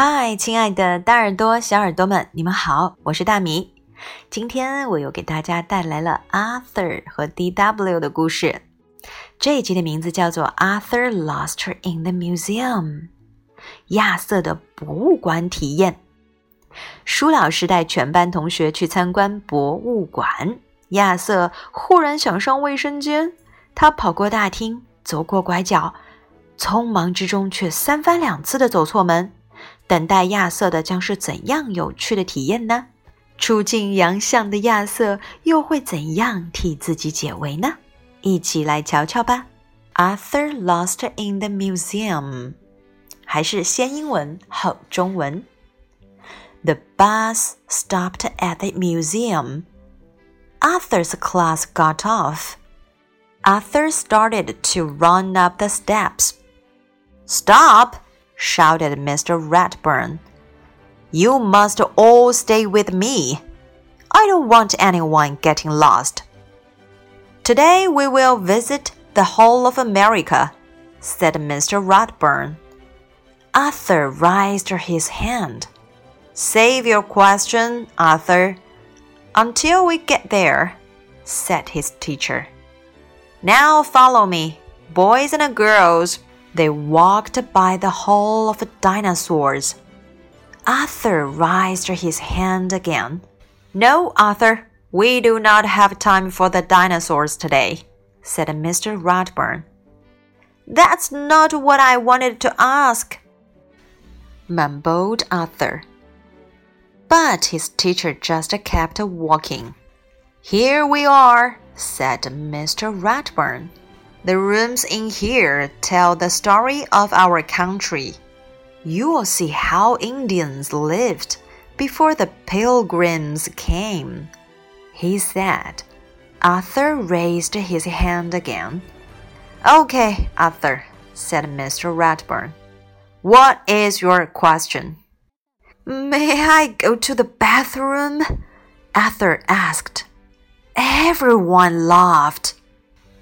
嗨，亲爱的大耳朵、小耳朵们，你们好，我是大米。今天我又给大家带来了 Arthur 和 D.W 的故事。这一集的名字叫做 Arthur Lost Her in the Museum，亚瑟的博物馆体验。舒老师带全班同学去参观博物馆，亚瑟忽然想上卫生间，他跑过大厅，走过拐角，匆忙之中却三番两次的走错门。等待亚瑟的将是怎样有趣的体验呢？出尽洋相的亚瑟又会怎样替自己解围呢？一起来瞧瞧吧。Arthur lost in the museum，还是先英文后中文。The bus stopped at the museum. Arthur's class got off. Arthur started to run up the steps. Stop! Shouted Mr. Ratburn. You must all stay with me. I don't want anyone getting lost. Today we will visit the whole of America, said Mr. Ratburn. Arthur raised his hand. Save your question, Arthur, until we get there, said his teacher. Now follow me, boys and girls. They walked by the Hall of Dinosaurs. Arthur raised his hand again. No, Arthur, we do not have time for the dinosaurs today, said Mr. Ratburn. That's not what I wanted to ask, mumbled Arthur. But his teacher just kept walking. Here we are, said Mr. Ratburn. The rooms in here tell the story of our country. You will see how Indians lived before the pilgrims came, he said. Arthur raised his hand again. Okay, Arthur, said Mr. Ratburn. What is your question? May I go to the bathroom? Arthur asked. Everyone laughed.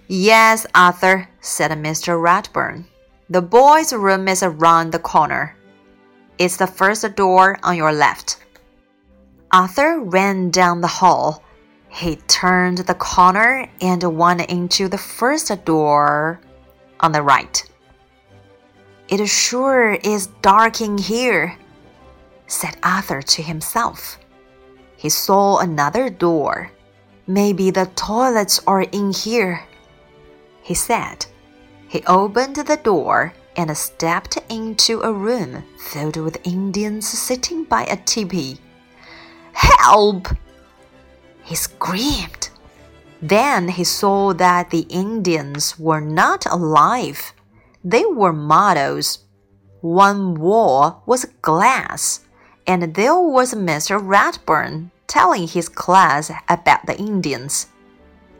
Yes, Arthur, said Mr. Ratburn. The boys' room is around the corner. It's the first door on your left. Arthur ran down the hall. He turned the corner and went into the first door on the right. It sure is dark in here, said Arthur to himself. He saw another door. Maybe the toilets are in here he said. He opened the door and stepped into a room filled with Indians sitting by a teepee. Help! He screamed. Then he saw that the Indians were not alive. They were models. One wall was glass, and there was Mr. Ratburn telling his class about the Indians.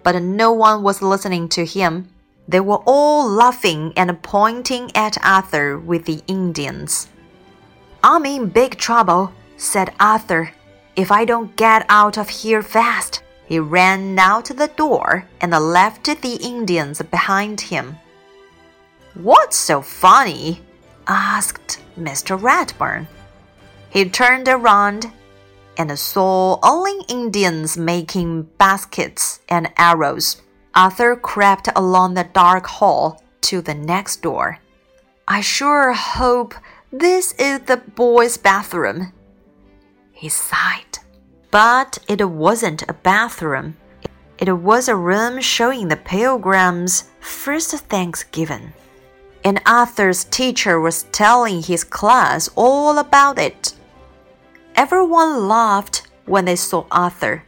But no one was listening to him they were all laughing and pointing at Arthur with the Indians. I'm in big trouble, said Arthur. If I don't get out of here fast. He ran out the door and left the Indians behind him. What's so funny? asked Mr. Ratburn. He turned around and saw only Indians making baskets and arrows. Arthur crept along the dark hall to the next door. I sure hope this is the boys' bathroom. He sighed. But it wasn't a bathroom. It was a room showing the pilgrims' first Thanksgiving. And Arthur's teacher was telling his class all about it. Everyone laughed when they saw Arthur.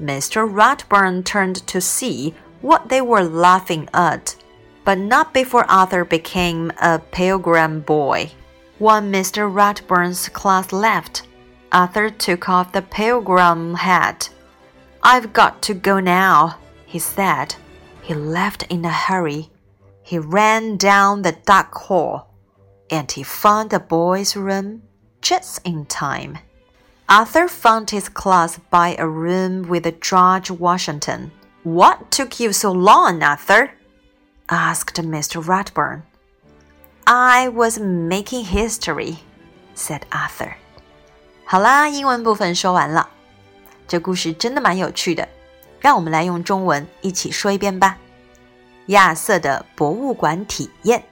Mr. Ratburn turned to see what they were laughing at, but not before Arthur became a pilgrim boy. When Mr. Ratburn's class left, Arthur took off the pilgrim hat. I've got to go now, he said. He left in a hurry. He ran down the dark hall, and he found the boys' room just in time. Arthur found his class by a room with George Washington. What took you so long, Arthur? asked Mr. Ratburn. I was making history, said Arthur。好啦，英文部分说完了。这故事真的蛮有趣的，让我们来用中文一起说一遍吧。亚瑟的博物馆体验。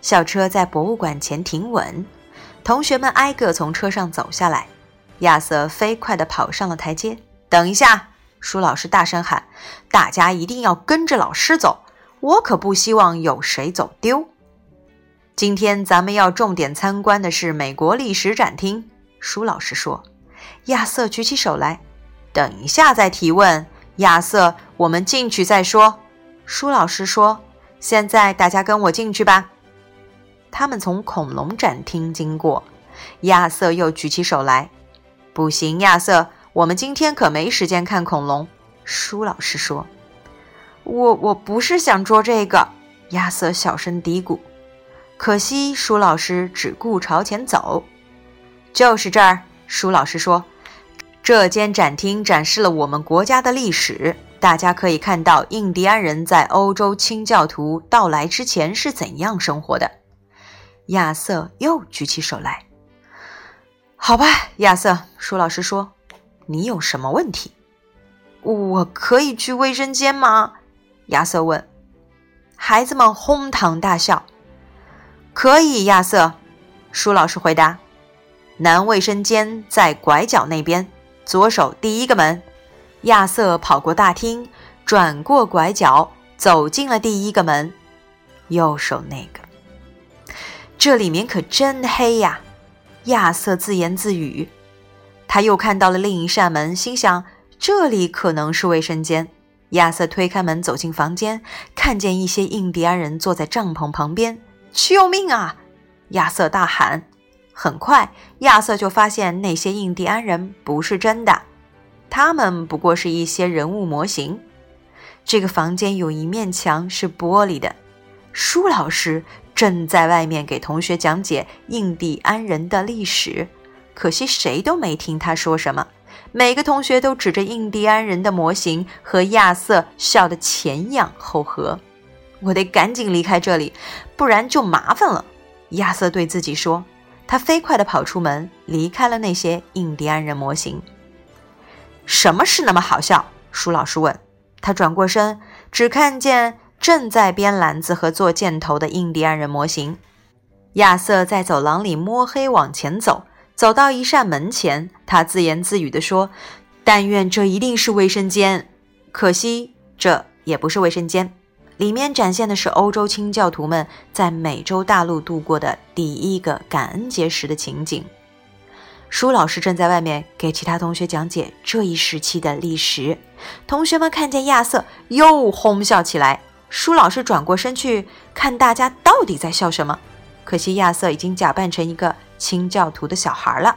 校车在博物馆前停稳，同学们挨个从车上走下来。亚瑟飞快地跑上了台阶。等一下，舒老师大声喊：“大家一定要跟着老师走，我可不希望有谁走丢。”今天咱们要重点参观的是美国历史展厅。舒老师说。亚瑟举起手来。等一下再提问，亚瑟，我们进去再说。舒老师说：“现在大家跟我进去吧。”他们从恐龙展厅经过，亚瑟又举起手来：“不行，亚瑟，我们今天可没时间看恐龙。”舒老师说：“我我不是想捉这个。”亚瑟小声嘀咕。可惜，舒老师只顾朝前走。就是这儿，舒老师说。这间展厅展示了我们国家的历史，大家可以看到印第安人在欧洲清教徒到来之前是怎样生活的。亚瑟又举起手来。好吧，亚瑟，舒老师说：“你有什么问题？我可以去卫生间吗？”亚瑟问。孩子们哄堂大笑。可以，亚瑟，舒老师回答。男卫生间在拐角那边。左手第一个门，亚瑟跑过大厅，转过拐角，走进了第一个门。右手那个，这里面可真黑呀！亚瑟自言自语。他又看到了另一扇门，心想这里可能是卫生间。亚瑟推开门，走进房间，看见一些印第安人坐在帐篷旁边。救命啊！亚瑟大喊。很快，亚瑟就发现那些印第安人不是真的，他们不过是一些人物模型。这个房间有一面墙是玻璃的。舒老师正在外面给同学讲解印第安人的历史，可惜谁都没听他说什么。每个同学都指着印第安人的模型和亚瑟笑得前仰后合。我得赶紧离开这里，不然就麻烦了。亚瑟对自己说。他飞快地跑出门，离开了那些印第安人模型。什么事那么好笑？舒老师问他。转过身，只看见正在编篮子和做箭头的印第安人模型。亚瑟在走廊里摸黑往前走，走到一扇门前，他自言自语地说：“但愿这一定是卫生间。可惜，这也不是卫生间。”里面展现的是欧洲清教徒们在美洲大陆度过的第一个感恩节时的情景。舒老师正在外面给其他同学讲解这一时期的历史。同学们看见亚瑟，又哄笑起来。舒老师转过身去看大家到底在笑什么。可惜亚瑟已经假扮成一个清教徒的小孩了。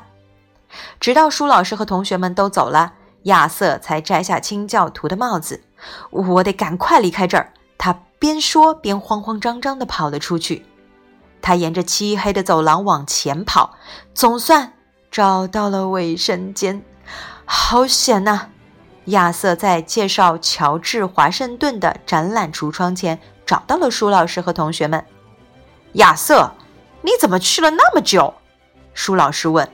直到舒老师和同学们都走了，亚瑟才摘下清教徒的帽子。我得赶快离开这儿。他边说边慌慌张张地跑了出去。他沿着漆黑的走廊往前跑，总算找到了卫生间。好险呐！亚瑟在介绍乔治·华盛顿的展览橱窗前找到了舒老师和同学们。亚瑟，你怎么去了那么久？舒老师问。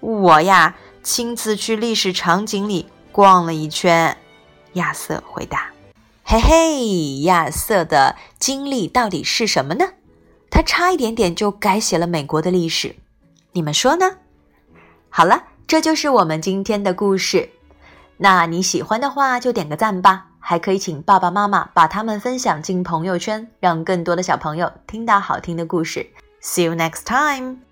我呀，亲自去历史场景里逛了一圈。亚瑟回答。嘿嘿，亚瑟的经历到底是什么呢？他差一点点就改写了美国的历史，你们说呢？好了，这就是我们今天的故事。那你喜欢的话就点个赞吧，还可以请爸爸妈妈把它们分享进朋友圈，让更多的小朋友听到好听的故事。See you next time.